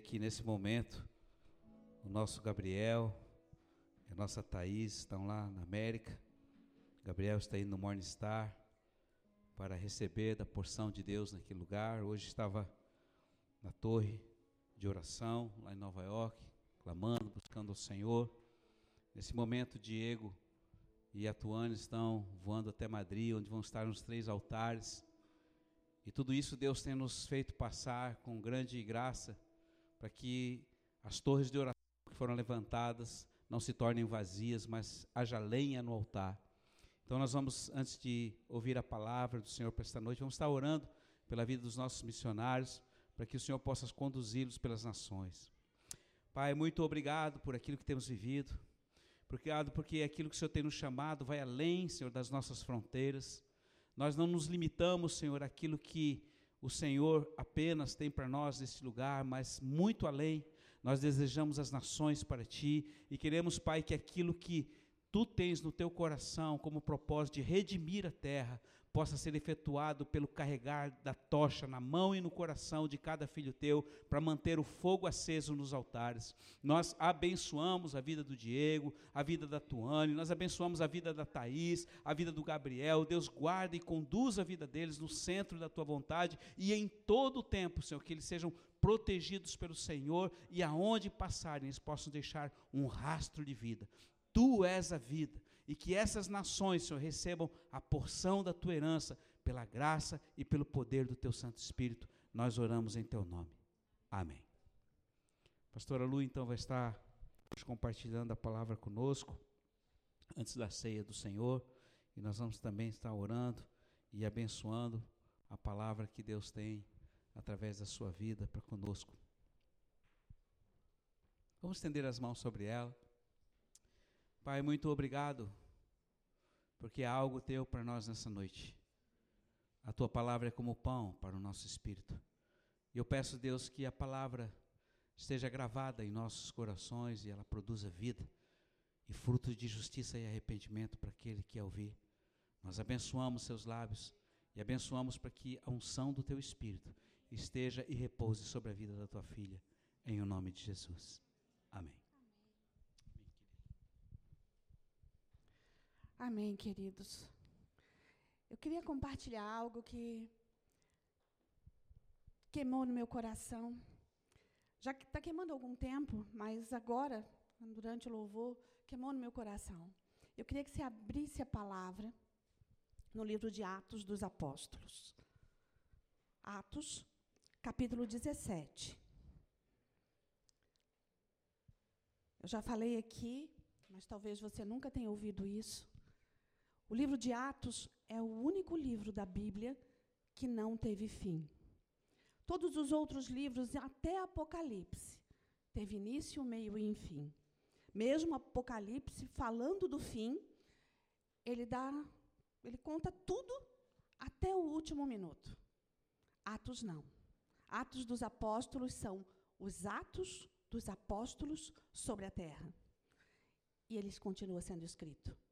que nesse momento o nosso Gabriel a nossa Thaís estão lá na América. Gabriel está indo no Morningstar para receber da porção de Deus naquele lugar. Hoje estava na torre de oração lá em Nova York, clamando, buscando o Senhor. Nesse momento, Diego e a Tuane estão voando até Madrid, onde vão estar nos três altares. E tudo isso Deus tem nos feito passar com grande graça para que as torres de oração que foram levantadas não se tornem vazias, mas haja lenha no altar. Então nós vamos, antes de ouvir a palavra do Senhor para esta noite, vamos estar orando pela vida dos nossos missionários, para que o Senhor possa conduzi-los pelas nações. Pai, muito obrigado por aquilo que temos vivido. Obrigado porque aquilo que o Senhor tem nos chamado vai além, Senhor, das nossas fronteiras. Nós não nos limitamos, Senhor, àquilo que o Senhor apenas tem para nós neste lugar, mas muito além. Nós desejamos as nações para ti e queremos, Pai, que aquilo que tu tens no teu coração como propósito de redimir a terra, possa ser efetuado pelo carregar da tocha na mão e no coração de cada filho teu, para manter o fogo aceso nos altares. Nós abençoamos a vida do Diego, a vida da Tuane, nós abençoamos a vida da Thaís, a vida do Gabriel. Deus guarda e conduz a vida deles no centro da tua vontade e em todo o tempo, Senhor, que eles sejam protegidos pelo Senhor e aonde passarem eles possam deixar um rastro de vida. Tu és a vida e que essas nações, Senhor, recebam a porção da tua herança pela graça e pelo poder do teu Santo Espírito. Nós oramos em teu nome. Amém. Pastora Lu, então, vai estar compartilhando a palavra conosco antes da ceia do Senhor e nós vamos também estar orando e abençoando a palavra que Deus tem através da sua vida para conosco. Vamos estender as mãos sobre ela. Pai, muito obrigado, porque há algo teu para nós nessa noite. A tua palavra é como pão para o nosso espírito. E eu peço, Deus, que a palavra esteja gravada em nossos corações e ela produza vida e frutos de justiça e arrependimento para aquele que a ouvir. Nós abençoamos seus lábios e abençoamos para que a unção do teu espírito esteja e repouse sobre a vida da tua filha, em o nome de Jesus. Amém. Amém, queridos. Eu queria compartilhar algo que queimou no meu coração. Já que está queimando há algum tempo, mas agora, durante o louvor, queimou no meu coração. Eu queria que você abrisse a palavra no livro de Atos dos Apóstolos. Atos, capítulo 17. Eu já falei aqui, mas talvez você nunca tenha ouvido isso. O livro de Atos é o único livro da Bíblia que não teve fim. Todos os outros livros, até Apocalipse, teve início, meio e fim. Mesmo Apocalipse, falando do fim, ele dá, ele conta tudo até o último minuto. Atos não. Atos dos apóstolos são os atos dos apóstolos sobre a terra. E eles continuam sendo escritos.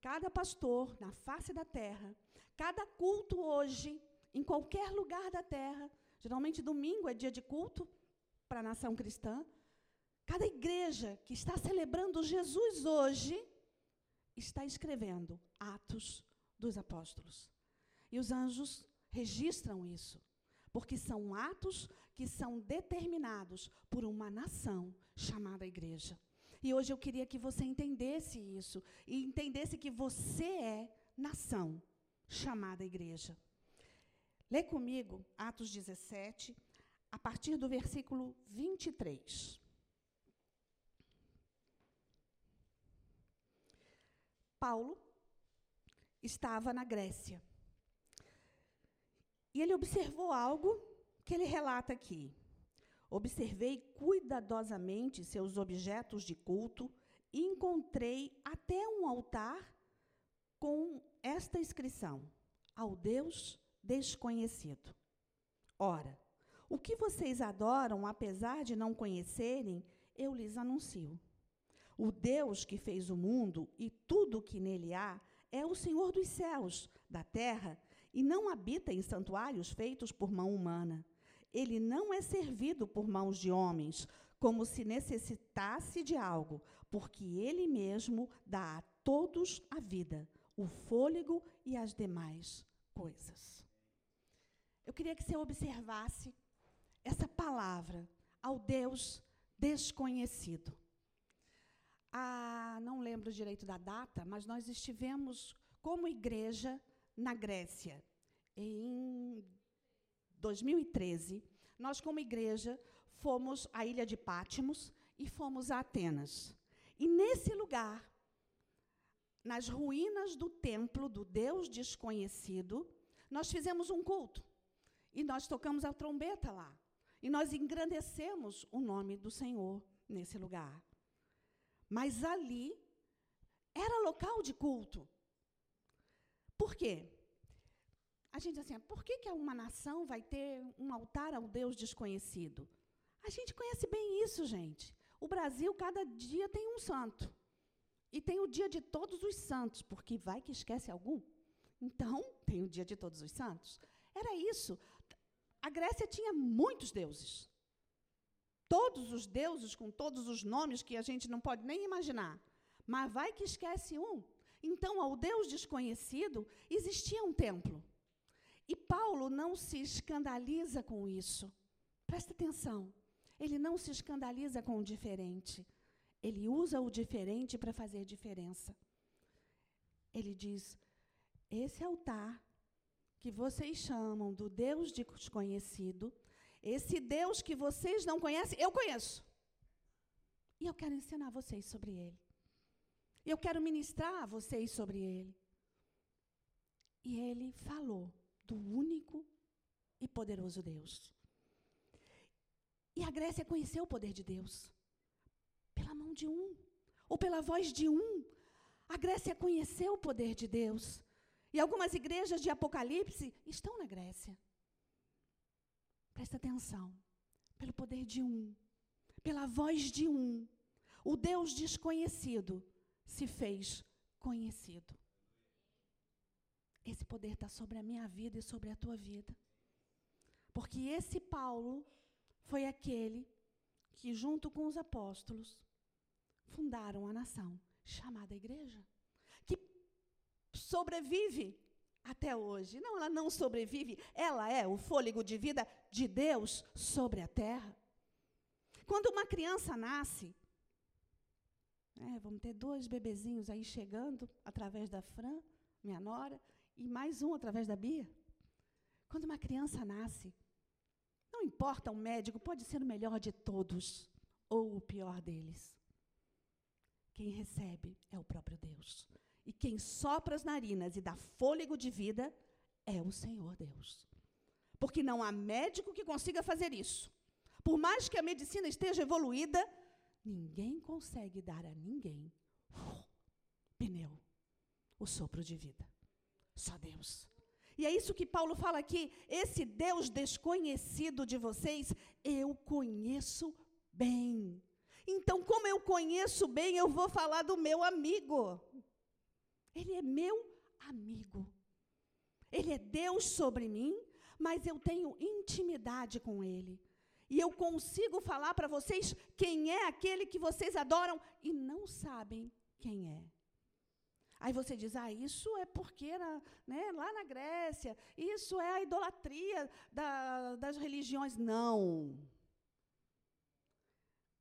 Cada pastor na face da terra, cada culto hoje, em qualquer lugar da terra, geralmente domingo é dia de culto para a nação cristã, cada igreja que está celebrando Jesus hoje está escrevendo Atos dos Apóstolos. E os anjos registram isso, porque são atos que são determinados por uma nação chamada igreja. E hoje eu queria que você entendesse isso e entendesse que você é nação chamada igreja. Lê comigo Atos 17, a partir do versículo 23. Paulo estava na Grécia. E ele observou algo que ele relata aqui. Observei cuidadosamente seus objetos de culto e encontrei até um altar com esta inscrição: Ao Deus desconhecido. Ora, o que vocês adoram, apesar de não conhecerem, eu lhes anuncio. O Deus que fez o mundo e tudo o que nele há é o Senhor dos céus, da terra, e não habita em santuários feitos por mão humana. Ele não é servido por mãos de homens, como se necessitasse de algo, porque ele mesmo dá a todos a vida, o fôlego e as demais coisas. Eu queria que você observasse essa palavra ao Deus desconhecido. Ah, não lembro direito da data, mas nós estivemos como igreja na Grécia em 2013. Nós, como igreja, fomos à ilha de Pátimos e fomos a Atenas. E nesse lugar, nas ruínas do templo do Deus desconhecido, nós fizemos um culto. E nós tocamos a trombeta lá. E nós engrandecemos o nome do Senhor nesse lugar. Mas ali era local de culto. Por quê? A gente diz assim, por que, que uma nação vai ter um altar ao Deus desconhecido? A gente conhece bem isso, gente. O Brasil, cada dia tem um santo. E tem o dia de todos os santos, porque vai que esquece algum. Então, tem o dia de todos os santos. Era isso. A Grécia tinha muitos deuses. Todos os deuses, com todos os nomes que a gente não pode nem imaginar. Mas vai que esquece um. Então, ao Deus desconhecido, existia um templo. E Paulo não se escandaliza com isso. Presta atenção. Ele não se escandaliza com o diferente. Ele usa o diferente para fazer diferença. Ele diz: esse altar que vocês chamam do Deus desconhecido, esse Deus que vocês não conhecem, eu conheço. E eu quero ensinar vocês sobre ele. Eu quero ministrar a vocês sobre ele. E ele falou do único e poderoso Deus. E a Grécia conheceu o poder de Deus pela mão de um, ou pela voz de um. A Grécia conheceu o poder de Deus. E algumas igrejas de Apocalipse estão na Grécia. Presta atenção. Pelo poder de um, pela voz de um, o Deus desconhecido se fez conhecido. Esse poder está sobre a minha vida e sobre a tua vida. Porque esse Paulo foi aquele que, junto com os apóstolos, fundaram a nação chamada igreja, que sobrevive até hoje. Não, ela não sobrevive, ela é o fôlego de vida de Deus sobre a terra. Quando uma criança nasce, é, vamos ter dois bebezinhos aí chegando através da Fran, minha nora, e mais um através da Bia. Quando uma criança nasce, não importa o médico, pode ser o melhor de todos ou o pior deles. Quem recebe é o próprio Deus. E quem sopra as narinas e dá fôlego de vida é o Senhor Deus. Porque não há médico que consiga fazer isso. Por mais que a medicina esteja evoluída, ninguém consegue dar a ninguém uh, pneu, o sopro de vida. Só Deus. E é isso que Paulo fala aqui. Esse Deus desconhecido de vocês, eu conheço bem. Então, como eu conheço bem, eu vou falar do meu amigo. Ele é meu amigo. Ele é Deus sobre mim, mas eu tenho intimidade com Ele. E eu consigo falar para vocês quem é aquele que vocês adoram e não sabem quem é. Aí você diz, ah, isso é porque era, né, lá na Grécia, isso é a idolatria da, das religiões. Não.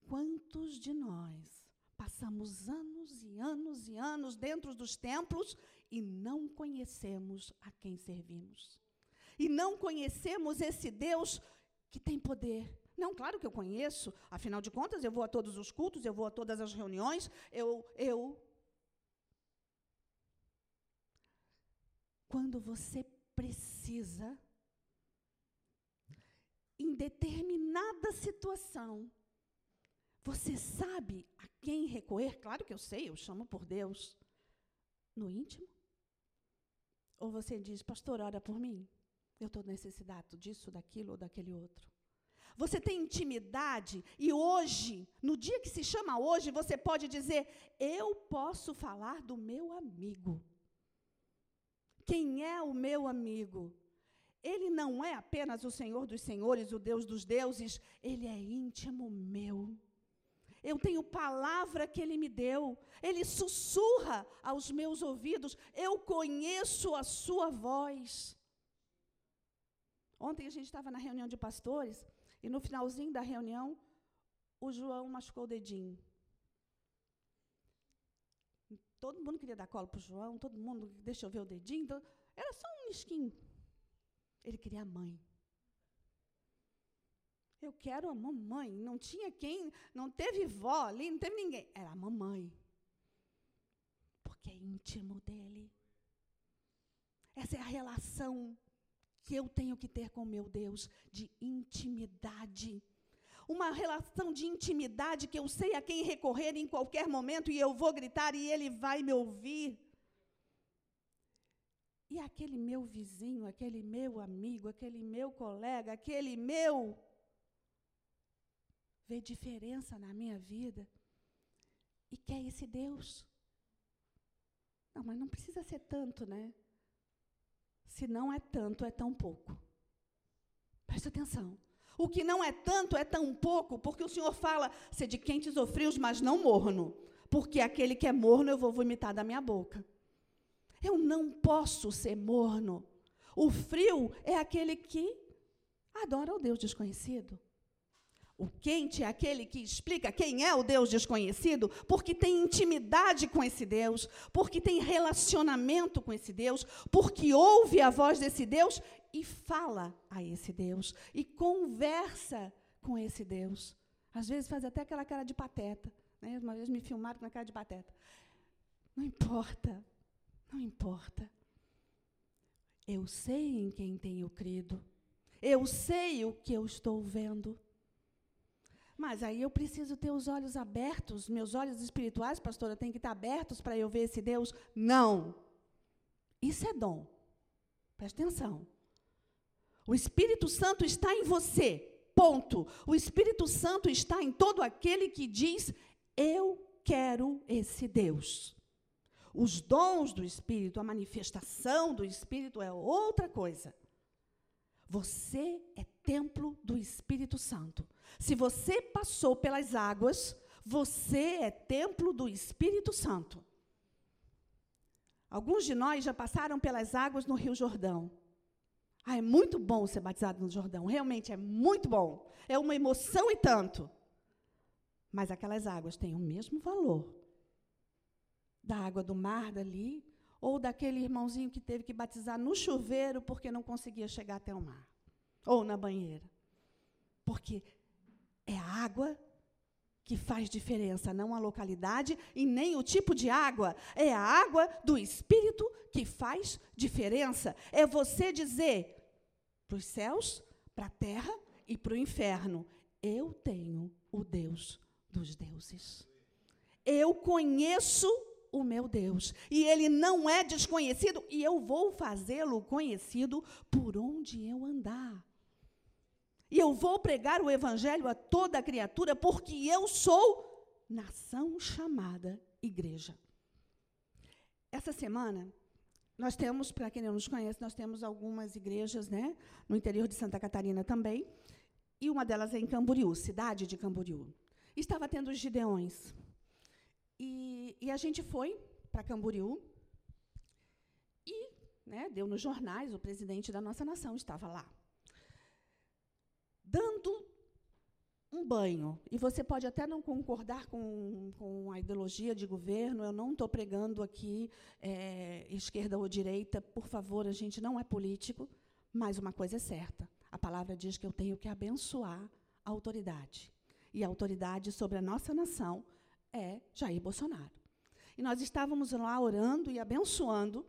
Quantos de nós passamos anos e anos e anos dentro dos templos e não conhecemos a quem servimos? E não conhecemos esse Deus que tem poder. Não, claro que eu conheço, afinal de contas, eu vou a todos os cultos, eu vou a todas as reuniões, eu, eu quando você precisa, em determinada situação, você sabe a quem recorrer? Claro que eu sei, eu chamo por Deus. No íntimo? Ou você diz, pastor, ora por mim? Eu estou necessitado disso, daquilo ou daquele outro. Você tem intimidade e hoje, no dia que se chama hoje, você pode dizer: Eu posso falar do meu amigo. Quem é o meu amigo? Ele não é apenas o Senhor dos senhores, o Deus dos deuses, ele é íntimo meu. Eu tenho palavra que ele me deu, ele sussurra aos meus ouvidos, eu conheço a sua voz. Ontem a gente estava na reunião de pastores e no finalzinho da reunião, o João machucou o dedinho. Todo mundo queria dar cola para o João, todo mundo, deixa eu ver o dedinho. Então, era só um nisquinho. Ele queria a mãe. Eu quero a mamãe. Não tinha quem, não teve vó ali, não teve ninguém. Era a mamãe. Porque é íntimo dele. Essa é a relação que eu tenho que ter com meu Deus de intimidade. Uma relação de intimidade que eu sei a quem recorrer em qualquer momento e eu vou gritar e ele vai me ouvir. E aquele meu vizinho, aquele meu amigo, aquele meu colega, aquele meu vê diferença na minha vida e quer esse Deus. Não, mas não precisa ser tanto, né? Se não é tanto, é tão pouco. Presta atenção. O que não é tanto é tão pouco, porque o Senhor fala: de quentes ou frios, mas não morno. Porque aquele que é morno eu vou vomitar da minha boca. Eu não posso ser morno. O frio é aquele que adora o Deus desconhecido. O quente é aquele que explica quem é o Deus desconhecido, porque tem intimidade com esse Deus, porque tem relacionamento com esse Deus, porque ouve a voz desse Deus e fala a esse Deus, e conversa com esse Deus. Às vezes faz até aquela cara de pateta. Né? Uma vez me filmaram com a cara de pateta. Não importa, não importa. Eu sei em quem tenho crido. Eu sei o que eu estou vendo. Mas aí eu preciso ter os olhos abertos, meus olhos espirituais, pastora, têm que estar abertos para eu ver esse Deus? Não. Isso é dom. Presta atenção. O Espírito Santo está em você. Ponto. O Espírito Santo está em todo aquele que diz: Eu quero esse Deus. Os dons do Espírito, a manifestação do Espírito é outra coisa. Você é templo do Espírito Santo. Se você passou pelas águas, você é templo do Espírito Santo. Alguns de nós já passaram pelas águas no Rio Jordão. Ah, é muito bom ser batizado no Jordão, realmente é muito bom. É uma emoção e tanto. Mas aquelas águas têm o mesmo valor da água do mar dali, ou daquele irmãozinho que teve que batizar no chuveiro porque não conseguia chegar até o mar, ou na banheira. Porque é a água que faz diferença, não a localidade e nem o tipo de água. É a água do Espírito que faz diferença. É você dizer para os céus, para a terra e para o inferno: Eu tenho o Deus dos deuses. Eu conheço o meu Deus. E ele não é desconhecido, e eu vou fazê-lo conhecido por onde eu andar. E eu vou pregar o evangelho a toda criatura, porque eu sou nação chamada igreja. Essa semana, nós temos, para quem não nos conhece, nós temos algumas igrejas né, no interior de Santa Catarina também, e uma delas é em Camboriú, cidade de Camboriú. Estava tendo os Gideões. E, e a gente foi para Camboriú, e né, deu nos jornais, o presidente da nossa nação estava lá dando um banho. E você pode até não concordar com, com a ideologia de governo, eu não estou pregando aqui é, esquerda ou direita, por favor, a gente não é político, mas uma coisa é certa: a palavra diz que eu tenho que abençoar a autoridade. E a autoridade sobre a nossa nação é Jair Bolsonaro. E nós estávamos lá orando e abençoando,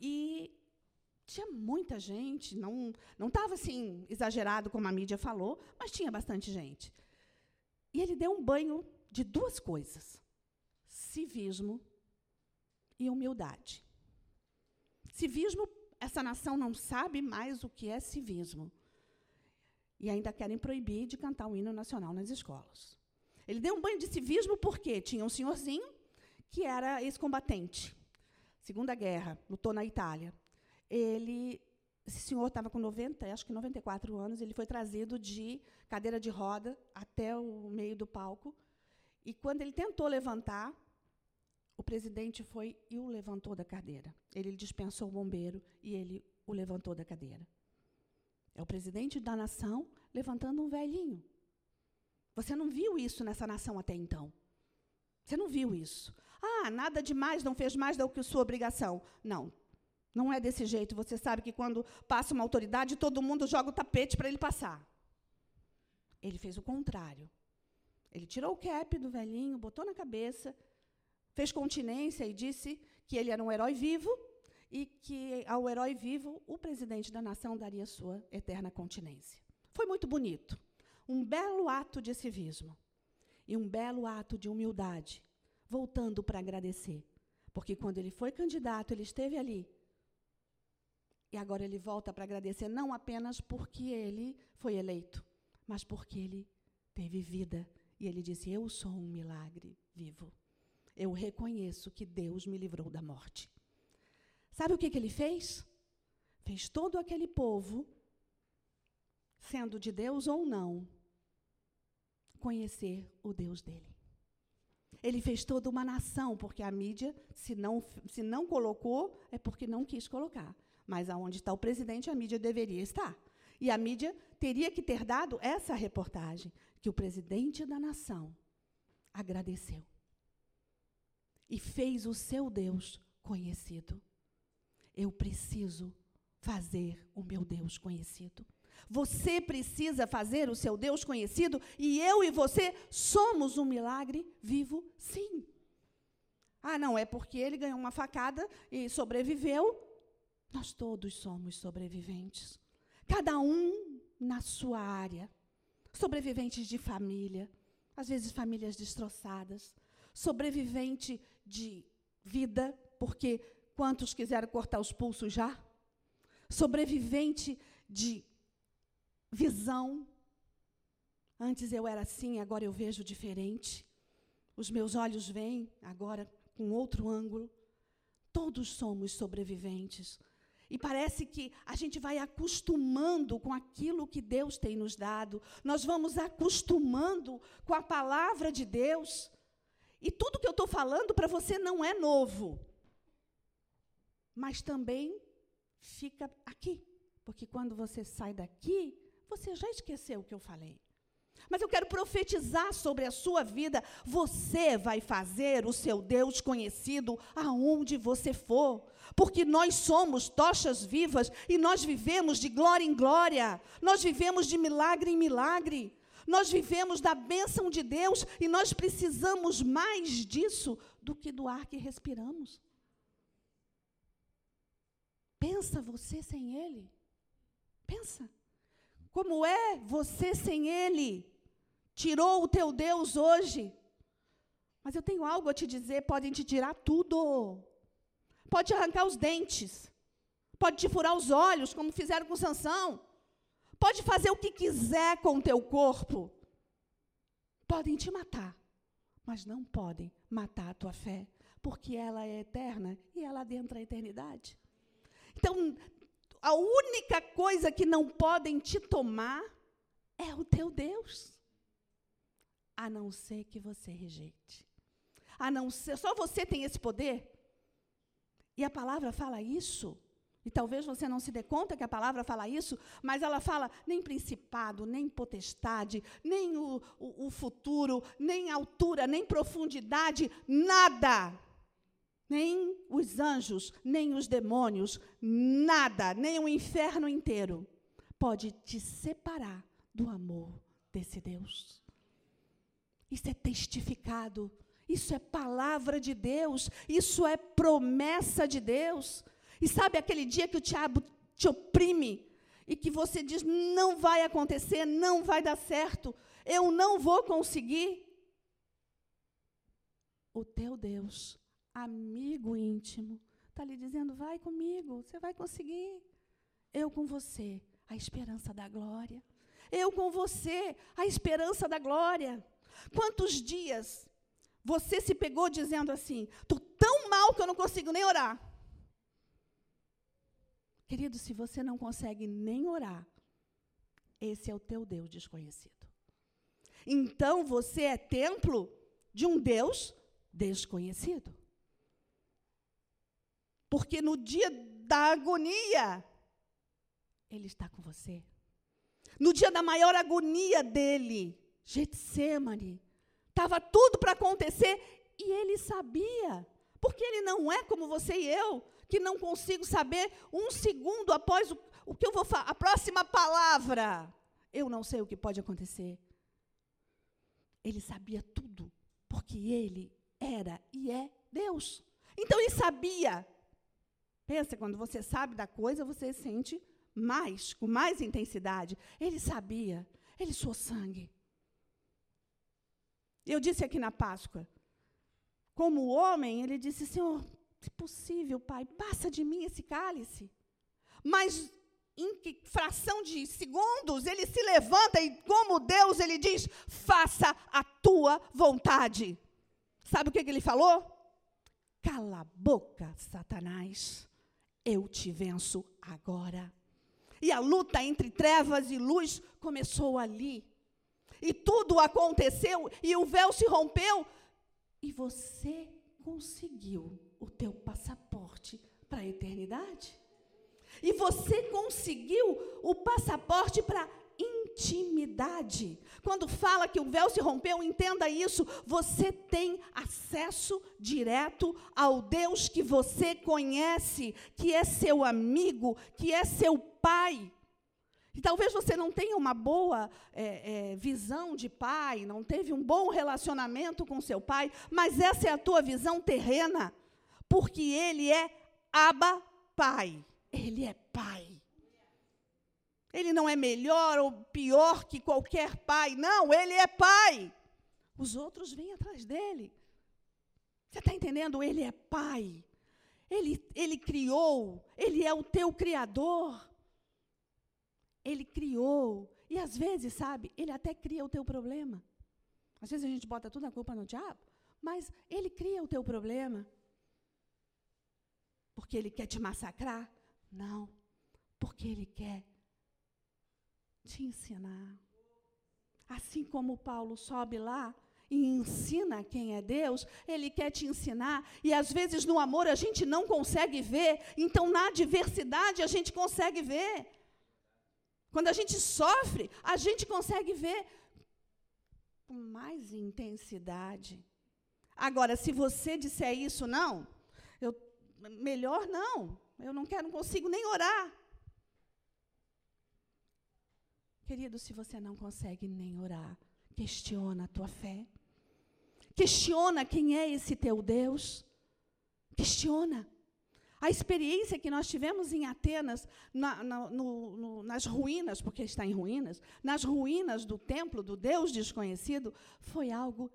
e tinha muita gente, não não estava assim exagerado como a mídia falou, mas tinha bastante gente. E ele deu um banho de duas coisas: civismo e humildade. Civismo, essa nação não sabe mais o que é civismo. E ainda querem proibir de cantar o hino nacional nas escolas. Ele deu um banho de civismo porque tinha um senhorzinho que era ex-combatente. Segunda Guerra, lutou na Itália ele esse senhor estava com 90, acho que 94 anos, ele foi trazido de cadeira de roda até o meio do palco. E quando ele tentou levantar, o presidente foi e o levantou da cadeira. Ele dispensou o bombeiro e ele o levantou da cadeira. É o presidente da nação levantando um velhinho. Você não viu isso nessa nação até então. Você não viu isso. Ah, nada demais, não fez mais do que sua obrigação. Não, não é desse jeito. Você sabe que quando passa uma autoridade, todo mundo joga o tapete para ele passar. Ele fez o contrário. Ele tirou o cap do velhinho, botou na cabeça, fez continência e disse que ele era um herói vivo e que ao herói vivo o presidente da nação daria sua eterna continência. Foi muito bonito. Um belo ato de civismo e um belo ato de humildade, voltando para agradecer. Porque quando ele foi candidato, ele esteve ali e agora ele volta para agradecer não apenas porque ele foi eleito, mas porque ele teve vida. E ele disse: Eu sou um milagre vivo. Eu reconheço que Deus me livrou da morte. Sabe o que, que ele fez? Fez todo aquele povo, sendo de Deus ou não, conhecer o Deus dele. Ele fez toda uma nação, porque a mídia, se não, se não colocou, é porque não quis colocar. Mas aonde está o presidente, a mídia deveria estar. E a mídia teria que ter dado essa reportagem, que o presidente da nação agradeceu e fez o seu Deus conhecido. Eu preciso fazer o meu Deus conhecido. Você precisa fazer o seu Deus conhecido e eu e você somos um milagre vivo, sim. Ah, não, é porque ele ganhou uma facada e sobreviveu, nós todos somos sobreviventes. Cada um na sua área. Sobreviventes de família, às vezes famílias destroçadas. Sobrevivente de vida, porque quantos quiseram cortar os pulsos já? Sobrevivente de visão. Antes eu era assim, agora eu vejo diferente. Os meus olhos veem agora com outro ângulo. Todos somos sobreviventes. E parece que a gente vai acostumando com aquilo que Deus tem nos dado, nós vamos acostumando com a palavra de Deus. E tudo que eu estou falando para você não é novo, mas também fica aqui, porque quando você sai daqui, você já esqueceu o que eu falei. Mas eu quero profetizar sobre a sua vida. Você vai fazer o seu Deus conhecido aonde você for. Porque nós somos tochas vivas e nós vivemos de glória em glória. Nós vivemos de milagre em milagre. Nós vivemos da bênção de Deus e nós precisamos mais disso do que do ar que respiramos. Pensa você sem Ele. Pensa. Como é você sem Ele? Tirou o teu Deus hoje. Mas eu tenho algo a te dizer: podem te tirar tudo. Pode arrancar os dentes. Pode te furar os olhos, como fizeram com Sansão. Pode fazer o que quiser com o teu corpo. Podem te matar, mas não podem matar a tua fé, porque ela é eterna e ela adentra a eternidade. Então, a única coisa que não podem te tomar é o teu Deus. A não ser que você rejeite. A não ser, só você tem esse poder. E a palavra fala isso. E talvez você não se dê conta que a palavra fala isso, mas ela fala nem principado, nem potestade, nem o, o, o futuro, nem altura, nem profundidade, nada nem os anjos, nem os demônios, nada, nem o inferno inteiro pode te separar do amor desse Deus. Isso é testificado, isso é palavra de Deus, isso é promessa de Deus. E sabe aquele dia que o diabo te oprime e que você diz: não vai acontecer, não vai dar certo, eu não vou conseguir? O teu Deus amigo íntimo, está lhe dizendo: vai comigo, você vai conseguir. Eu com você, a esperança da glória. Eu com você, a esperança da glória. Quantos dias você se pegou dizendo assim: estou tão mal que eu não consigo nem orar. Querido, se você não consegue nem orar, esse é o teu Deus desconhecido. Então você é templo de um Deus desconhecido. Porque no dia da agonia, Ele está com você. No dia da maior agonia dele, Getsemane, estava tudo para acontecer e ele sabia. Porque ele não é como você e eu, que não consigo saber um segundo após o, o que eu vou falar, a próxima palavra. Eu não sei o que pode acontecer. Ele sabia tudo, porque ele era e é Deus. Então ele sabia. Pensa, quando você sabe da coisa, você sente mais, com mais intensidade. Ele sabia, ele suou sangue. Eu disse aqui na Páscoa, como homem, ele disse: Senhor, se possível, Pai, passa de mim esse cálice. Mas em fração de segundos, ele se levanta e, como Deus, ele diz: faça a tua vontade. Sabe o que, que ele falou? Cala a boca, Satanás, eu te venço agora. E a luta entre trevas e luz começou ali. E tudo aconteceu, e o véu se rompeu, e você conseguiu o teu passaporte para a eternidade. E você conseguiu o passaporte para intimidade. Quando fala que o véu se rompeu, entenda isso. Você tem acesso direto ao Deus que você conhece, que é seu amigo, que é seu pai. E talvez você não tenha uma boa é, é, visão de pai, não teve um bom relacionamento com seu pai, mas essa é a tua visão terrena, porque ele é Abba Pai. Ele é pai. Ele não é melhor ou pior que qualquer pai. Não, ele é pai. Os outros vêm atrás dele. Você está entendendo? Ele é pai. Ele, ele criou. Ele é o teu criador. Ele criou. E às vezes, sabe, ele até cria o teu problema. Às vezes a gente bota toda a culpa no diabo, mas ele cria o teu problema. Porque ele quer te massacrar. Não, porque Ele quer te ensinar. Assim como Paulo sobe lá e ensina quem é Deus, Ele quer te ensinar. E às vezes no amor a gente não consegue ver, então na adversidade a gente consegue ver. Quando a gente sofre, a gente consegue ver com mais intensidade. Agora, se você disser isso, não, eu, melhor não. Eu não quero, não consigo nem orar. Querido, se você não consegue nem orar, questiona a tua fé. Questiona quem é esse teu Deus. Questiona. A experiência que nós tivemos em Atenas, na, na, no, no, nas ruínas, porque está em ruínas, nas ruínas do templo do Deus desconhecido, foi algo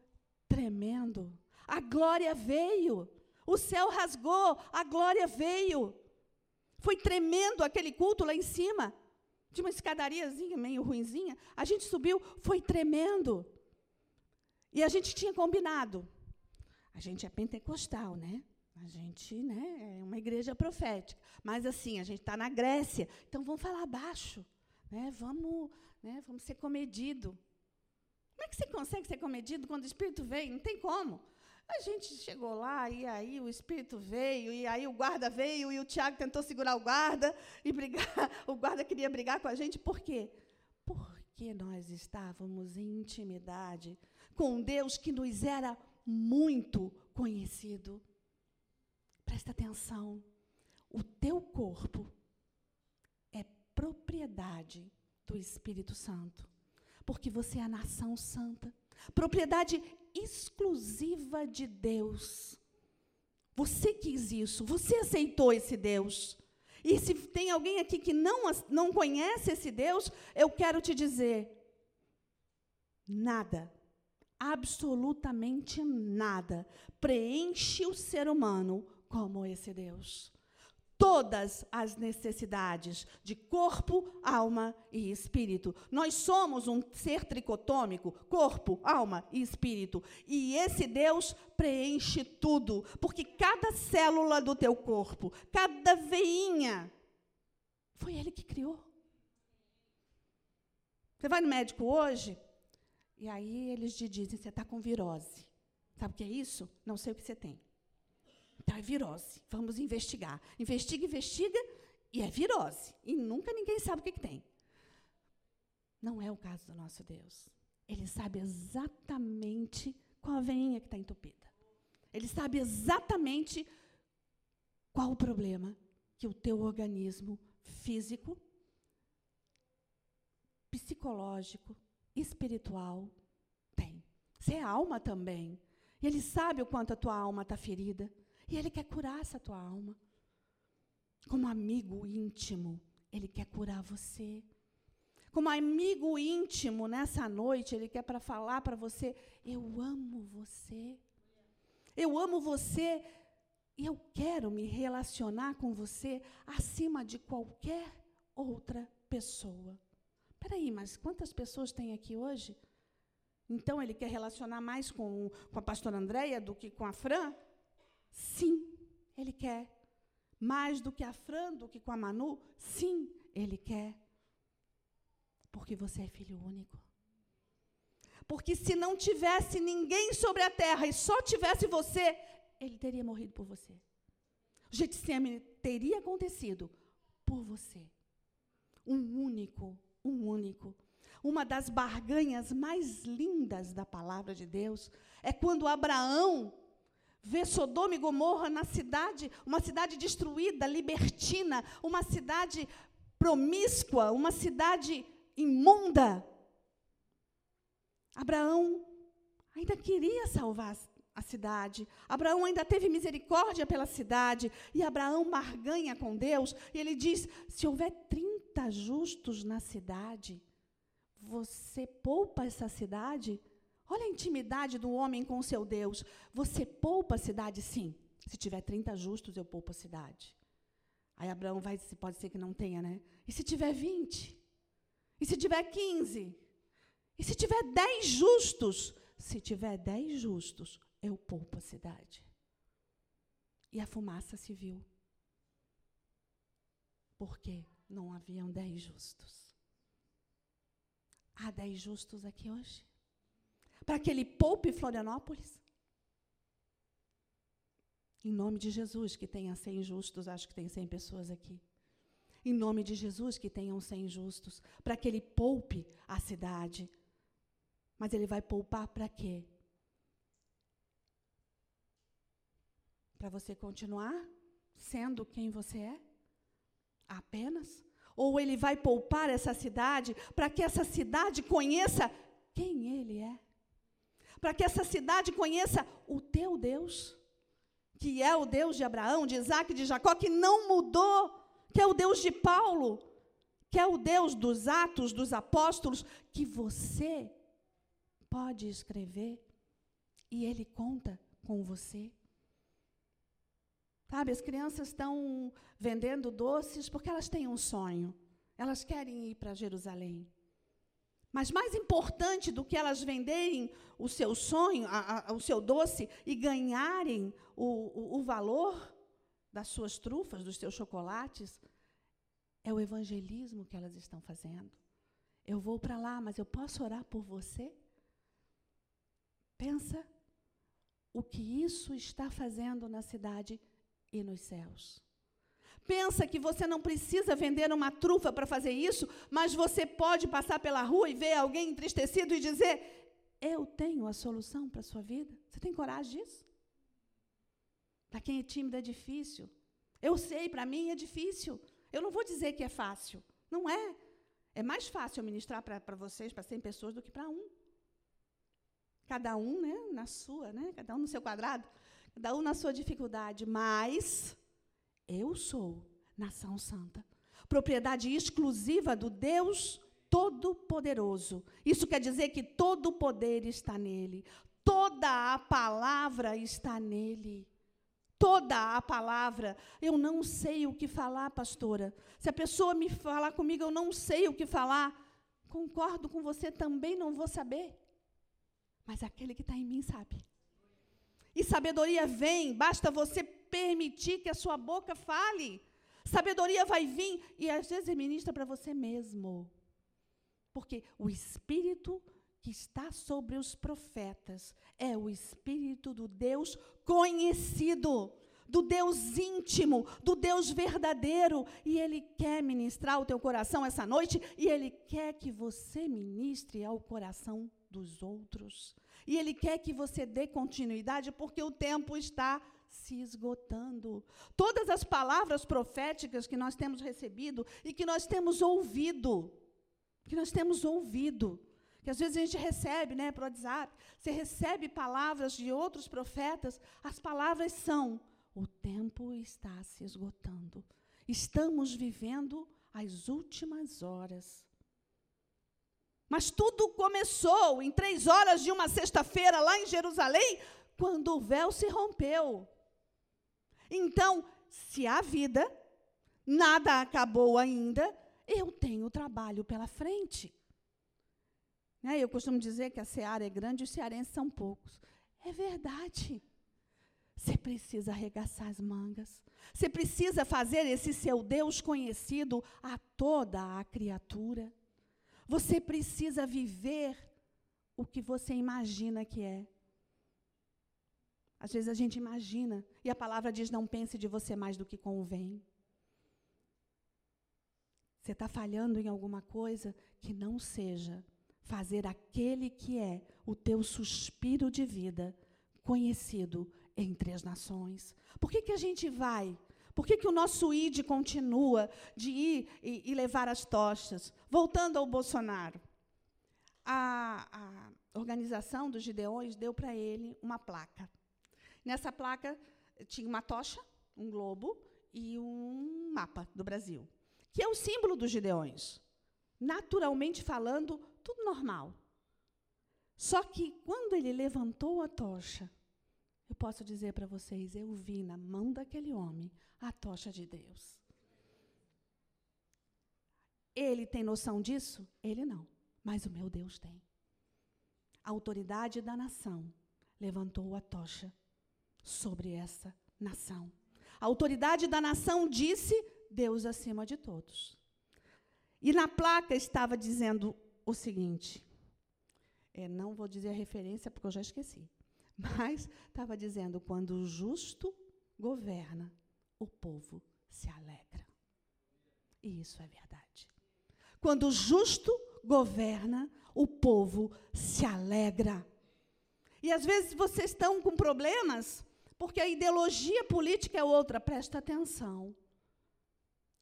tremendo. A glória veio, o céu rasgou, a glória veio. Foi tremendo aquele culto lá em cima. De uma escadariazinha meio ruinzinha. A gente subiu, foi tremendo. E a gente tinha combinado. A gente é pentecostal, né? A gente né, é uma igreja profética. Mas assim, a gente está na Grécia. Então vamos falar baixo. Né? Vamos, né, vamos ser comedido. Como é que você consegue ser comedido quando o Espírito vem? Não tem como. A gente chegou lá, e aí o espírito veio, e aí o guarda veio, e o Tiago tentou segurar o guarda, e brigar. O guarda queria brigar com a gente, por quê? Porque nós estávamos em intimidade com Deus que nos era muito conhecido. Presta atenção. O teu corpo é propriedade do Espírito Santo, porque você é a nação santa, propriedade exclusiva de Deus. Você quis isso, você aceitou esse Deus. E se tem alguém aqui que não, não conhece esse Deus, eu quero te dizer: nada, absolutamente nada, preenche o ser humano como esse Deus todas as necessidades de corpo, alma e espírito. Nós somos um ser tricotômico, corpo, alma e espírito. E esse Deus preenche tudo, porque cada célula do teu corpo, cada veinha, Foi ele que criou. Você vai no médico hoje, e aí eles te dizem: você está com virose. Sabe o que é isso? Não sei o que você tem. Então é virose. Vamos investigar. Investiga, investiga, e é virose. E nunca ninguém sabe o que, que tem. Não é o caso do nosso Deus. Ele sabe exatamente qual a veinha que está entupida. Ele sabe exatamente qual o problema que o teu organismo físico, psicológico, espiritual tem. Você é alma também. E ele sabe o quanto a tua alma está ferida. E ele quer curar essa tua alma. Como amigo íntimo, ele quer curar você. Como amigo íntimo, nessa noite, ele quer para falar para você: Eu amo você. Eu amo você e eu quero me relacionar com você acima de qualquer outra pessoa. Espera aí, mas quantas pessoas tem aqui hoje? Então ele quer relacionar mais com, com a pastora Andréia do que com a Fran? Sim, ele quer. Mais do que a Fran, do que com a Manu? Sim, ele quer. Porque você é filho único. Porque se não tivesse ninguém sobre a terra e só tivesse você, ele teria morrido por você. O Getsemane teria acontecido por você. Um único, um único. Uma das barganhas mais lindas da palavra de Deus é quando Abraão vê Sodoma e Gomorra na cidade, uma cidade destruída, libertina, uma cidade promíscua, uma cidade imunda. Abraão ainda queria salvar a cidade. Abraão ainda teve misericórdia pela cidade. E Abraão barganha com Deus. E ele diz: se houver 30 justos na cidade, você poupa essa cidade? Olha a intimidade do homem com seu Deus. Você poupa a cidade? Sim. Se tiver 30 justos, eu poupo a cidade. Aí Abraão vai, pode ser que não tenha, né? E se tiver 20? E se tiver 15? E se tiver 10 justos? Se tiver 10 justos, eu poupo a cidade. E a fumaça se viu. Porque não haviam 10 justos. Há 10 justos aqui hoje? Para que ele poupe Florianópolis? Em nome de Jesus, que tenha 100 justos, acho que tem 100 pessoas aqui. Em nome de Jesus, que tenham 100 justos, para que ele poupe a cidade. Mas ele vai poupar para quê? Para você continuar sendo quem você é? Apenas? Ou ele vai poupar essa cidade para que essa cidade conheça quem ele é? Para que essa cidade conheça o teu Deus, que é o Deus de Abraão, de Isaac de Jacó, que não mudou, que é o Deus de Paulo, que é o Deus dos atos dos apóstolos, que você pode escrever e ele conta com você. Sabe, as crianças estão vendendo doces porque elas têm um sonho. Elas querem ir para Jerusalém. Mas mais importante do que elas venderem o seu sonho, a, a, o seu doce, e ganharem o, o, o valor das suas trufas, dos seus chocolates, é o evangelismo que elas estão fazendo. Eu vou para lá, mas eu posso orar por você? Pensa o que isso está fazendo na cidade e nos céus. Pensa que você não precisa vender uma trufa para fazer isso, mas você pode passar pela rua e ver alguém entristecido e dizer: Eu tenho a solução para a sua vida. Você tem coragem disso? Para quem é tímido é difícil. Eu sei, para mim é difícil. Eu não vou dizer que é fácil. Não é. É mais fácil ministrar para vocês, para 100 pessoas, do que para um. Cada um né, na sua, né? cada um no seu quadrado. Cada um na sua dificuldade, mas eu sou nação santa, propriedade exclusiva do Deus Todo-Poderoso. Isso quer dizer que todo o poder está nele, toda a palavra está nele. Toda a palavra. Eu não sei o que falar, pastora. Se a pessoa me falar comigo, eu não sei o que falar. Concordo com você, também não vou saber. Mas aquele que está em mim sabe. E sabedoria vem, basta você permitir que a sua boca fale. Sabedoria vai vir e às vezes ministra para você mesmo. Porque o espírito que está sobre os profetas é o espírito do Deus conhecido, do Deus íntimo, do Deus verdadeiro, e ele quer ministrar o teu coração essa noite e ele quer que você ministre ao coração dos outros. E ele quer que você dê continuidade porque o tempo está se esgotando. Todas as palavras proféticas que nós temos recebido e que nós temos ouvido, que nós temos ouvido, que às vezes a gente recebe, né, para o WhatsApp, você recebe palavras de outros profetas, as palavras são: o tempo está se esgotando. Estamos vivendo as últimas horas. Mas tudo começou em três horas de uma sexta-feira lá em Jerusalém, quando o véu se rompeu. Então, se há vida, nada acabou ainda, eu tenho trabalho pela frente. Né? Eu costumo dizer que a seara é grande e os cearenses são poucos. É verdade. Você precisa arregaçar as mangas. Você precisa fazer esse seu Deus conhecido a toda a criatura. Você precisa viver o que você imagina que é. Às vezes a gente imagina, e a palavra diz: não pense de você mais do que convém. Você está falhando em alguma coisa que não seja fazer aquele que é o teu suspiro de vida conhecido entre as nações. Por que, que a gente vai? Por que, que o nosso ID continua de ir e, e levar as tochas? Voltando ao Bolsonaro. A, a organização dos Gideões deu para ele uma placa. Nessa placa tinha uma tocha, um globo e um mapa do Brasil, que é o símbolo dos Gideões. Naturalmente falando, tudo normal. Só que quando ele levantou a tocha, eu posso dizer para vocês, eu vi na mão daquele homem a tocha de Deus. Ele tem noção disso? Ele não, mas o meu Deus tem. A autoridade da nação levantou a tocha sobre essa nação. A autoridade da nação disse: Deus acima de todos. E na placa estava dizendo o seguinte: é, não vou dizer a referência porque eu já esqueci, mas estava dizendo: quando o justo governa, o povo se alegra. E isso é verdade. Quando o justo governa, o povo se alegra. E às vezes vocês estão com problemas porque a ideologia política é outra. Presta atenção.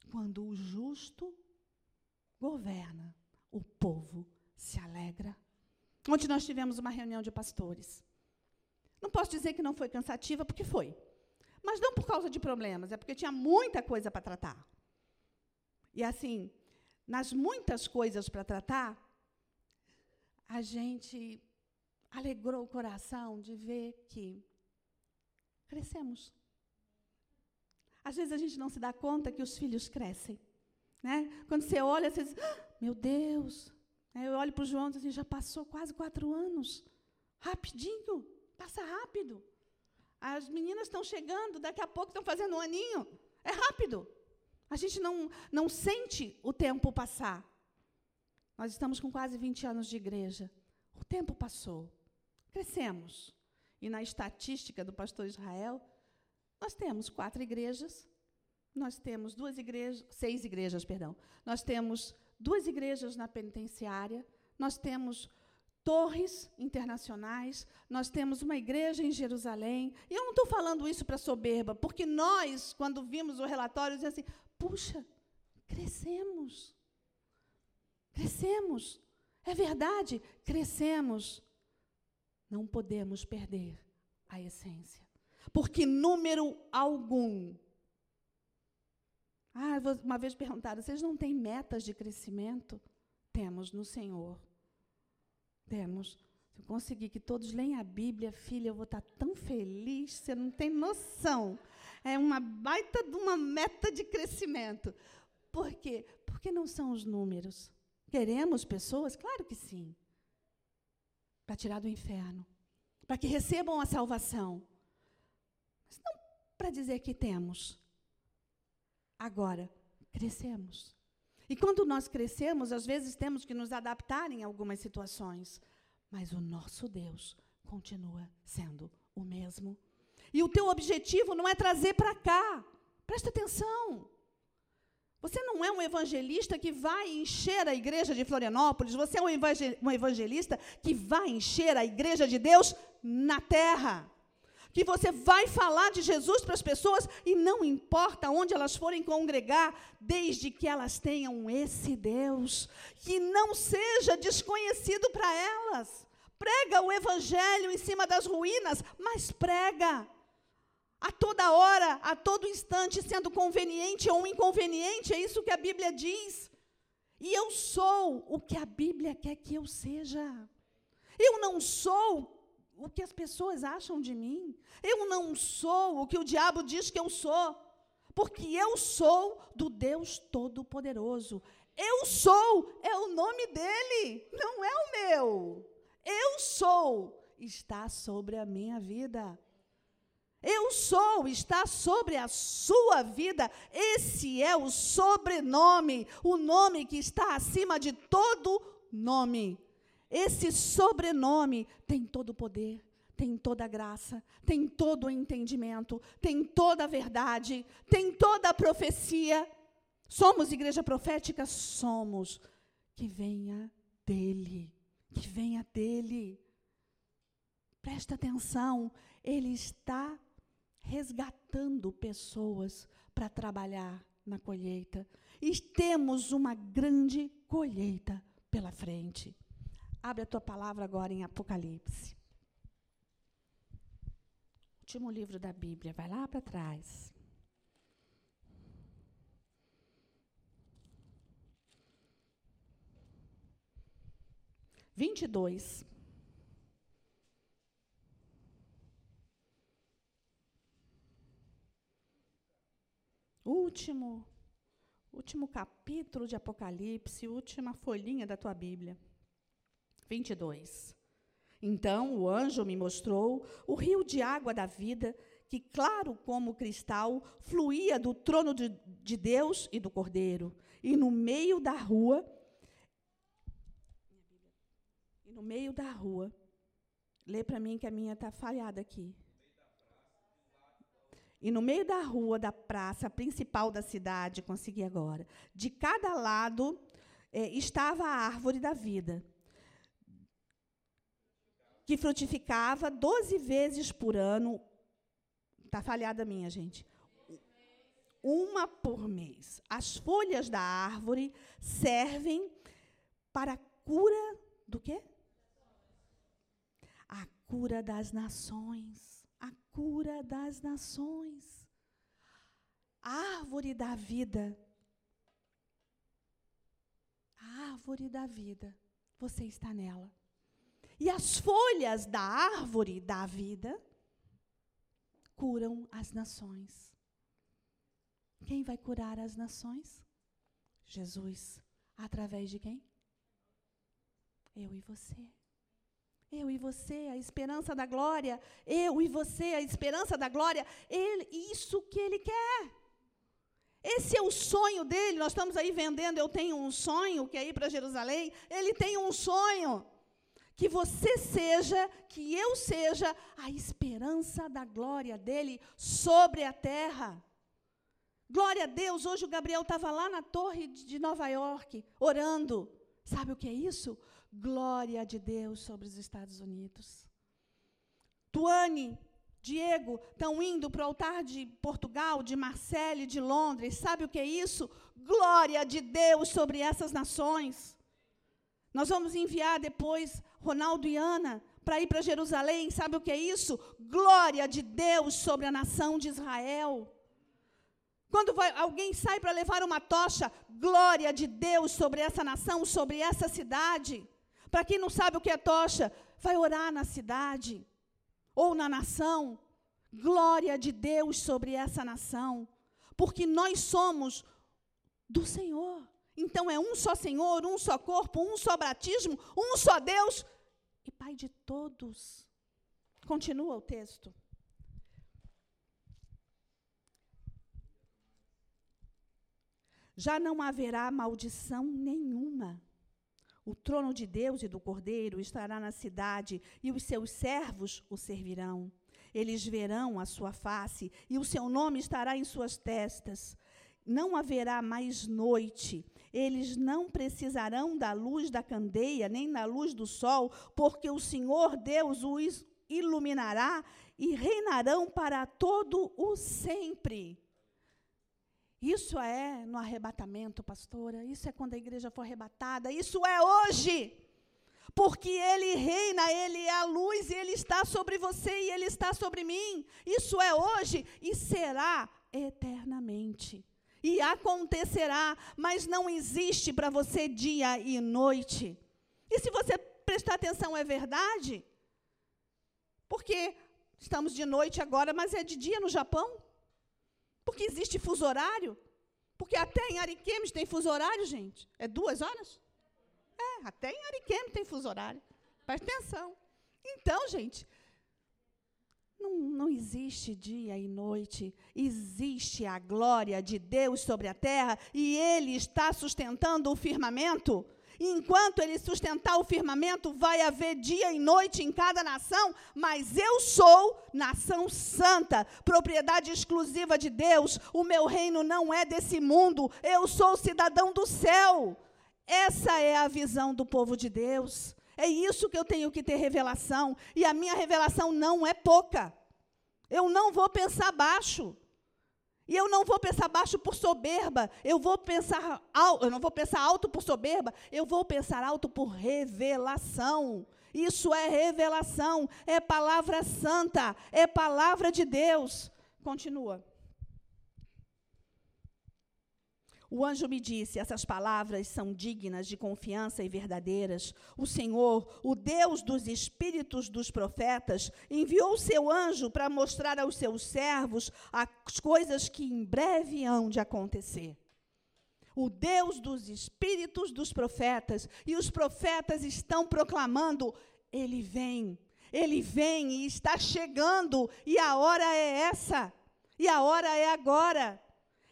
Quando o justo governa, o povo se alegra. Ontem nós tivemos uma reunião de pastores. Não posso dizer que não foi cansativa, porque foi. Mas não por causa de problemas, é porque tinha muita coisa para tratar. E assim, nas muitas coisas para tratar, a gente alegrou o coração de ver que crescemos. Às vezes a gente não se dá conta que os filhos crescem. Né? Quando você olha, você diz, ah, meu Deus. Eu olho para o João e digo assim, já passou quase quatro anos. Rapidinho, passa rápido. As meninas estão chegando, daqui a pouco estão fazendo um aninho. É rápido. A gente não, não sente o tempo passar. Nós estamos com quase 20 anos de igreja. O tempo passou. Crescemos. E na estatística do pastor Israel, nós temos quatro igrejas, nós temos duas igrejas, seis igrejas, perdão. Nós temos duas igrejas na penitenciária, nós temos torres internacionais, nós temos uma igreja em Jerusalém. E eu não estou falando isso para soberba, porque nós, quando vimos o relatório, dizemos assim: puxa, crescemos. Crescemos. É verdade, crescemos não podemos perder a essência. Porque número algum. Ah, uma vez perguntaram: vocês não têm metas de crescimento? Temos no Senhor. Temos. Se eu conseguir que todos leiam a Bíblia, filha, eu vou estar tão feliz, você não tem noção. É uma baita de uma meta de crescimento. Por quê? Porque não são os números. Queremos pessoas? Claro que sim para tirar do inferno, para que recebam a salvação. Mas não para dizer que temos Agora, crescemos. E quando nós crescemos, às vezes temos que nos adaptar em algumas situações. Mas o nosso Deus continua sendo o mesmo. E o teu objetivo não é trazer para cá. Presta atenção. Você não é um evangelista que vai encher a igreja de Florianópolis, você é um evangelista que vai encher a igreja de Deus na terra. Que você vai falar de Jesus para as pessoas e não importa onde elas forem congregar, desde que elas tenham esse Deus, que não seja desconhecido para elas. Prega o evangelho em cima das ruínas, mas prega a toda hora, a todo instante, sendo conveniente ou inconveniente, é isso que a Bíblia diz. E eu sou o que a Bíblia quer que eu seja. Eu não sou o que as pessoas acham de mim. Eu não sou o que o diabo diz que eu sou. Porque eu sou do Deus Todo-Poderoso. Eu sou é o nome dele, não é o meu. Eu sou está sobre a minha vida. Eu sou está sobre a sua vida. Esse é o sobrenome, o nome que está acima de todo nome. Esse sobrenome tem todo o poder, tem toda a graça, tem todo o entendimento, tem toda a verdade, tem toda a profecia. Somos igreja profética? Somos. Que venha dele, que venha dele. Presta atenção, ele está resgatando pessoas para trabalhar na colheita. E temos uma grande colheita pela frente. Abre a tua palavra agora em Apocalipse. Último livro da Bíblia, vai lá para trás. Vinte e dois. Último, último capítulo de Apocalipse, última folhinha da tua Bíblia. 22. Então o anjo me mostrou o rio de água da vida, que, claro como cristal, fluía do trono de, de Deus e do Cordeiro. E no meio da rua, e no meio da rua, lê para mim que a minha está falhada aqui. E no meio da rua, da praça principal da cidade, consegui agora, de cada lado é, estava a árvore da vida, que frutificava 12 vezes por ano. Está falhada a minha, gente. Uma por mês. As folhas da árvore servem para a cura do quê? A cura das nações a cura das nações. A árvore da vida. A árvore da vida. Você está nela. E as folhas da árvore da vida curam as nações. Quem vai curar as nações? Jesus. Através de quem? Eu e você. Eu e você, a esperança da glória. Eu e você, a esperança da glória. Ele, isso que ele quer. Esse é o sonho dele. Nós estamos aí vendendo. Eu tenho um sonho, que é ir para Jerusalém. Ele tem um sonho. Que você seja, que eu seja, a esperança da glória dele sobre a terra. Glória a Deus. Hoje o Gabriel estava lá na torre de Nova York, orando. Sabe o que é isso? Glória de Deus sobre os Estados Unidos. Tuane, Diego estão indo para o altar de Portugal, de Marseille, de Londres. Sabe o que é isso? Glória de Deus sobre essas nações. Nós vamos enviar depois Ronaldo e Ana para ir para Jerusalém. Sabe o que é isso? Glória de Deus sobre a nação de Israel. Quando vai, alguém sai para levar uma tocha, glória de Deus sobre essa nação, sobre essa cidade. Para quem não sabe o que é tocha, vai orar na cidade ou na nação. Glória de Deus sobre essa nação, porque nós somos do Senhor. Então é um só Senhor, um só corpo, um só batismo, um só Deus e Pai de todos. Continua o texto. já não haverá maldição nenhuma. O trono de Deus e do Cordeiro estará na cidade, e os seus servos o servirão. Eles verão a sua face, e o seu nome estará em suas testas. Não haverá mais noite. Eles não precisarão da luz da candeia, nem da luz do sol, porque o Senhor Deus os iluminará e reinarão para todo o sempre. Isso é no arrebatamento, pastora. Isso é quando a igreja for arrebatada. Isso é hoje. Porque Ele reina, Ele é a luz e Ele está sobre você e Ele está sobre mim. Isso é hoje e será eternamente. E acontecerá, mas não existe para você dia e noite. E se você prestar atenção, é verdade? Porque estamos de noite agora, mas é de dia no Japão. Porque existe fuso horário. Porque até em Ariquemes tem fuso horário, gente. É duas horas? É, até em Ariquemes tem fuso horário. Presta atenção. Então, gente, não, não existe dia e noite. Existe a glória de Deus sobre a terra e Ele está sustentando o firmamento enquanto ele sustentar o firmamento, vai haver dia e noite em cada nação, mas eu sou nação santa, propriedade exclusiva de Deus. O meu reino não é desse mundo, eu sou cidadão do céu. Essa é a visão do povo de Deus. É isso que eu tenho que ter revelação, e a minha revelação não é pouca. Eu não vou pensar baixo. E eu não vou pensar baixo por soberba, eu vou pensar alto, eu não vou pensar alto por soberba, eu vou pensar alto por revelação. Isso é revelação, é palavra santa, é palavra de Deus. Continua. O anjo me disse: essas palavras são dignas de confiança e verdadeiras. O Senhor, o Deus dos espíritos dos profetas, enviou o seu anjo para mostrar aos seus servos as coisas que em breve hão de acontecer. O Deus dos espíritos dos profetas, e os profetas estão proclamando: Ele vem, Ele vem e está chegando, e a hora é essa, e a hora é agora.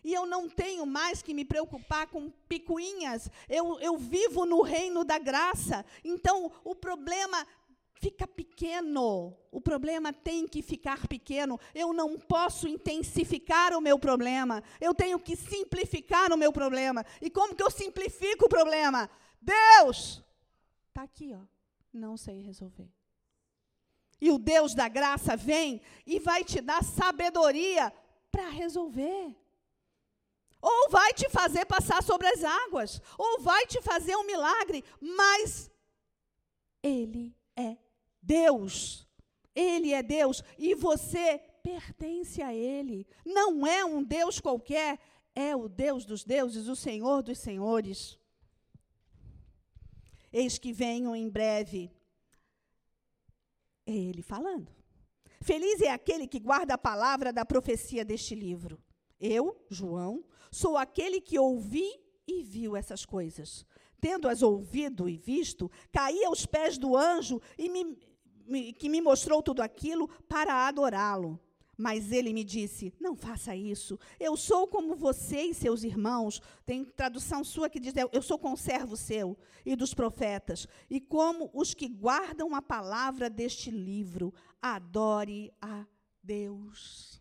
E eu não tenho mais que me preocupar com picuinhas. Eu, eu vivo no reino da graça. Então, o problema fica pequeno. O problema tem que ficar pequeno. Eu não posso intensificar o meu problema. Eu tenho que simplificar o meu problema. E como que eu simplifico o problema? Deus! Está aqui, ó. Não sei resolver. E o Deus da graça vem e vai te dar sabedoria para resolver. Ou vai te fazer passar sobre as águas, ou vai te fazer um milagre, mas Ele é Deus. Ele é Deus e você pertence a Ele. Não é um Deus qualquer, é o Deus dos deuses, o Senhor dos senhores. Eis que venho em breve. É Ele falando. Feliz é aquele que guarda a palavra da profecia deste livro. Eu, João, sou aquele que ouvi e viu essas coisas. Tendo-as ouvido e visto, caí aos pés do anjo e me, me, que me mostrou tudo aquilo para adorá-lo. Mas ele me disse: Não faça isso. Eu sou como você e seus irmãos. Tem tradução sua que diz: Eu sou conservo seu e dos profetas. E como os que guardam a palavra deste livro, adore a Deus.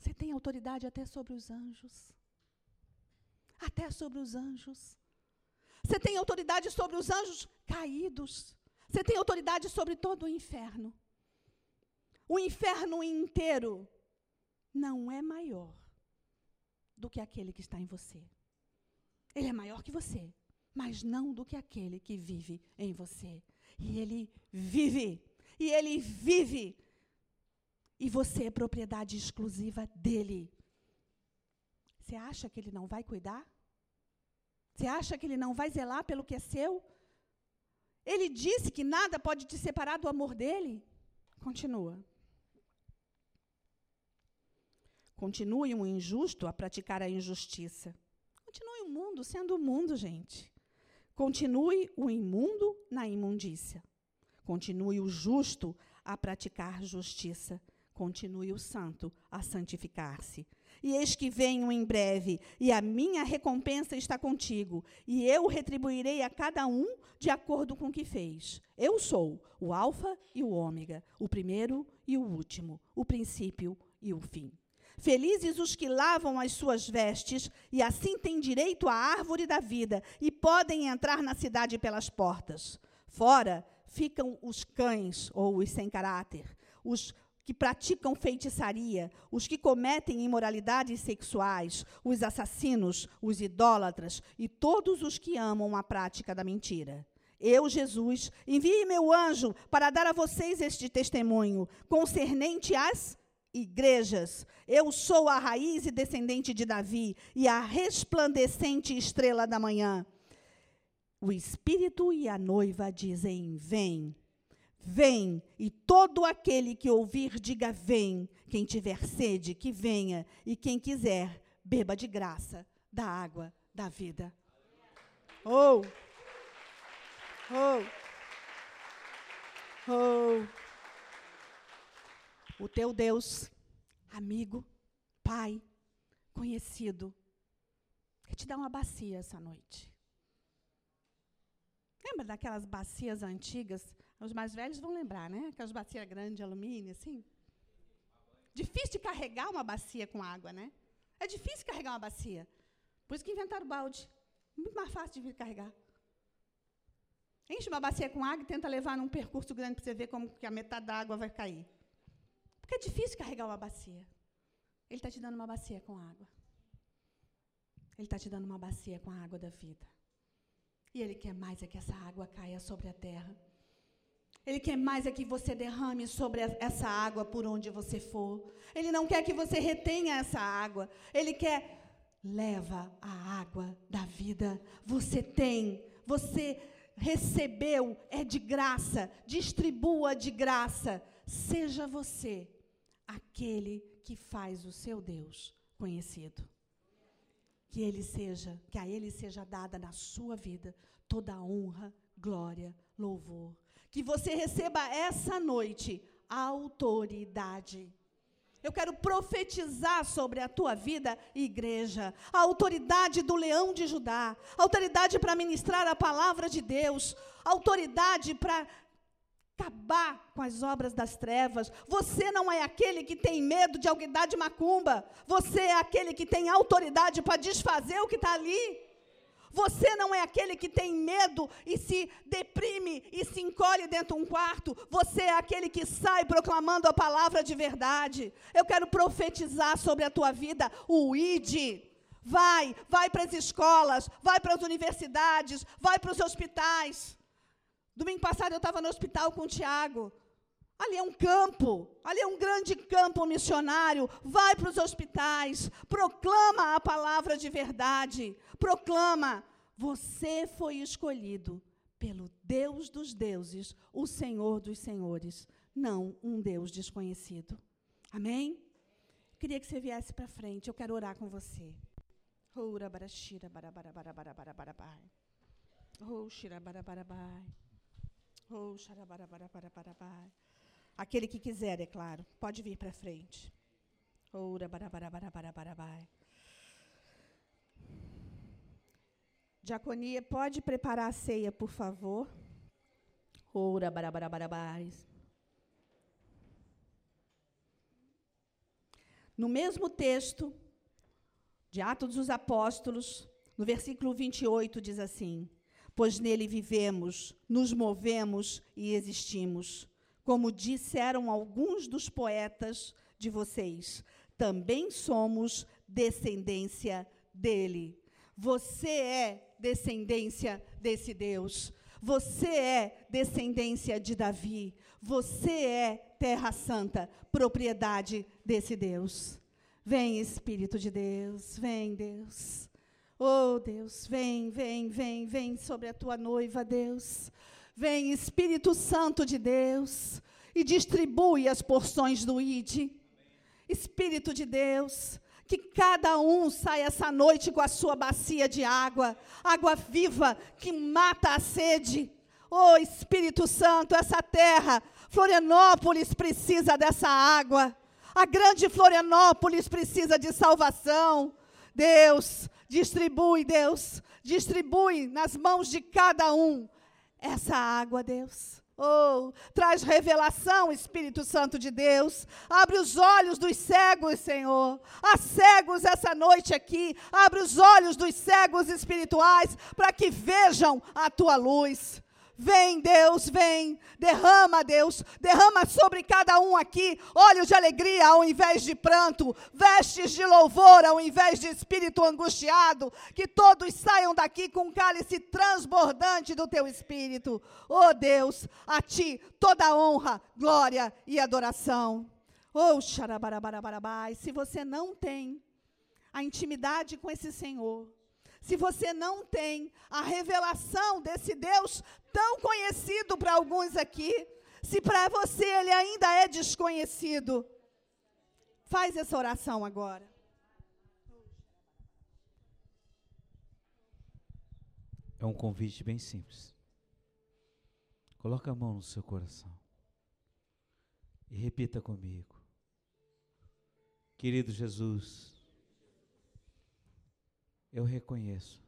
Você tem autoridade até sobre os anjos. Até sobre os anjos. Você tem autoridade sobre os anjos caídos. Você tem autoridade sobre todo o inferno. O inferno inteiro não é maior do que aquele que está em você. Ele é maior que você, mas não do que aquele que vive em você. E ele vive. E ele vive e você é propriedade exclusiva dele. Você acha que ele não vai cuidar? Você acha que ele não vai zelar pelo que é seu? Ele disse que nada pode te separar do amor dele. Continua. Continue um injusto a praticar a injustiça. Continue o mundo sendo o mundo, gente. Continue o imundo na imundícia. Continue o justo a praticar justiça continue o santo a santificar-se. E eis que venho em breve, e a minha recompensa está contigo, e eu retribuirei a cada um de acordo com o que fez. Eu sou o Alfa e o Ômega, o primeiro e o último, o princípio e o fim. Felizes os que lavam as suas vestes, e assim têm direito à árvore da vida, e podem entrar na cidade pelas portas. Fora ficam os cães, ou os sem caráter, os que praticam feitiçaria, os que cometem imoralidades sexuais, os assassinos, os idólatras e todos os que amam a prática da mentira. Eu, Jesus, enviei meu anjo para dar a vocês este testemunho concernente às igrejas. Eu sou a raiz e descendente de Davi e a resplandecente estrela da manhã. O Espírito e a noiva dizem: Vem. Vem, e todo aquele que ouvir, diga: Vem. Quem tiver sede, que venha, e quem quiser, beba de graça da água da vida. Oh! Oh! Oh! O teu Deus, amigo, pai, conhecido, quer te dar uma bacia essa noite. Lembra daquelas bacias antigas os mais velhos vão lembrar, né? Aquelas bacias grandes de alumínio, assim. Difícil de carregar uma bacia com água, né? É difícil carregar uma bacia. Por isso que inventaram o balde. Muito mais fácil de carregar. Enche uma bacia com água e tenta levar num percurso grande para você ver como que a metade da água vai cair. Porque é difícil carregar uma bacia. Ele está te dando uma bacia com água. Ele está te dando uma bacia com a água da vida. E Ele quer mais é que essa água caia sobre a terra. Ele quer mais é que você derrame sobre essa água por onde você for. Ele não quer que você retenha essa água. Ele quer leva a água da vida. Você tem, você recebeu, é de graça. Distribua de graça. Seja você aquele que faz o seu Deus conhecido. Que ele seja, que a ele seja dada na sua vida toda honra, glória, louvor que você receba essa noite autoridade. Eu quero profetizar sobre a tua vida, igreja, a autoridade do leão de Judá, autoridade para ministrar a palavra de Deus, autoridade para acabar com as obras das trevas. Você não é aquele que tem medo de alguém dar de macumba, você é aquele que tem autoridade para desfazer o que está ali. Você não é aquele que tem medo e se deprime e se encolhe dentro de um quarto. Você é aquele que sai proclamando a palavra de verdade. Eu quero profetizar sobre a tua vida o ID. Vai, vai para as escolas, vai para as universidades, vai para os hospitais. Domingo passado eu estava no hospital com o Tiago. Ali é um campo, ali é um grande campo missionário. Vai para os hospitais, proclama a palavra de verdade. Proclama: você foi escolhido pelo Deus dos deuses, o Senhor dos senhores, não um Deus desconhecido. Amém? Queria que você viesse para frente, eu quero orar com você. Ora barashira barabarabarabarabai. Oh, shirabarabai. Oh, sharabarabarabai. Aquele que quiser, é claro. Pode vir para frente. Ora, barabarabarabai. Diaconia, pode preparar a ceia, por favor. Ora, barabarabarabai. No mesmo texto de Atos dos Apóstolos, no versículo 28, diz assim: Pois nele vivemos, nos movemos e existimos como disseram alguns dos poetas de vocês, também somos descendência dele. Você é descendência desse Deus. Você é descendência de Davi. Você é terra santa, propriedade desse Deus. Vem, Espírito de Deus, vem, Deus. Oh, Deus, vem, vem, vem, vem sobre a tua noiva, Deus. Vem, Espírito Santo de Deus, e distribui as porções do ID. Espírito de Deus, que cada um saia essa noite com a sua bacia de água, água viva que mata a sede. Oh, Espírito Santo, essa terra, Florianópolis precisa dessa água. A grande Florianópolis precisa de salvação. Deus, distribui, Deus, distribui nas mãos de cada um essa água, Deus. Oh, traz revelação, Espírito Santo de Deus. Abre os olhos dos cegos, Senhor. Há cegos essa noite aqui. Abre os olhos dos cegos espirituais para que vejam a tua luz. Vem, Deus, vem. Derrama, Deus. Derrama sobre cada um aqui olhos de alegria ao invés de pranto, vestes de louvor ao invés de espírito angustiado. Que todos saiam daqui com um cálice transbordante do teu espírito. Oh, Deus, a ti toda honra, glória e adoração. Oh, xarabarabarabai. Se você não tem a intimidade com esse Senhor, se você não tem a revelação desse Deus tão conhecido para alguns aqui, se para você ele ainda é desconhecido, faz essa oração agora. É um convite bem simples. Coloca a mão no seu coração e repita comigo. Querido Jesus, eu reconheço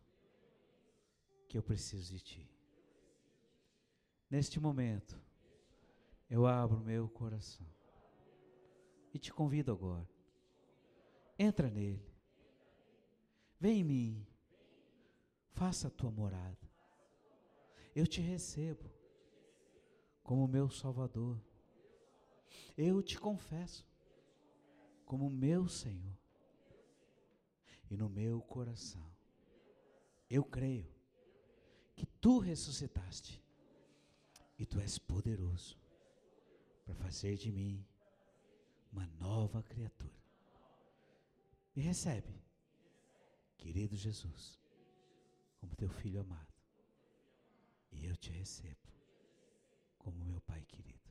que eu preciso de Ti. Neste momento, eu abro meu coração e te convido agora. Entra nele. Vem em mim. Faça a tua morada. Eu te recebo como meu Salvador. Eu te confesso como meu Senhor e no meu coração. Eu creio que tu ressuscitaste e tu és poderoso para fazer de mim uma nova criatura. Me recebe, querido Jesus, como teu filho amado. E eu te recebo como meu Pai querido.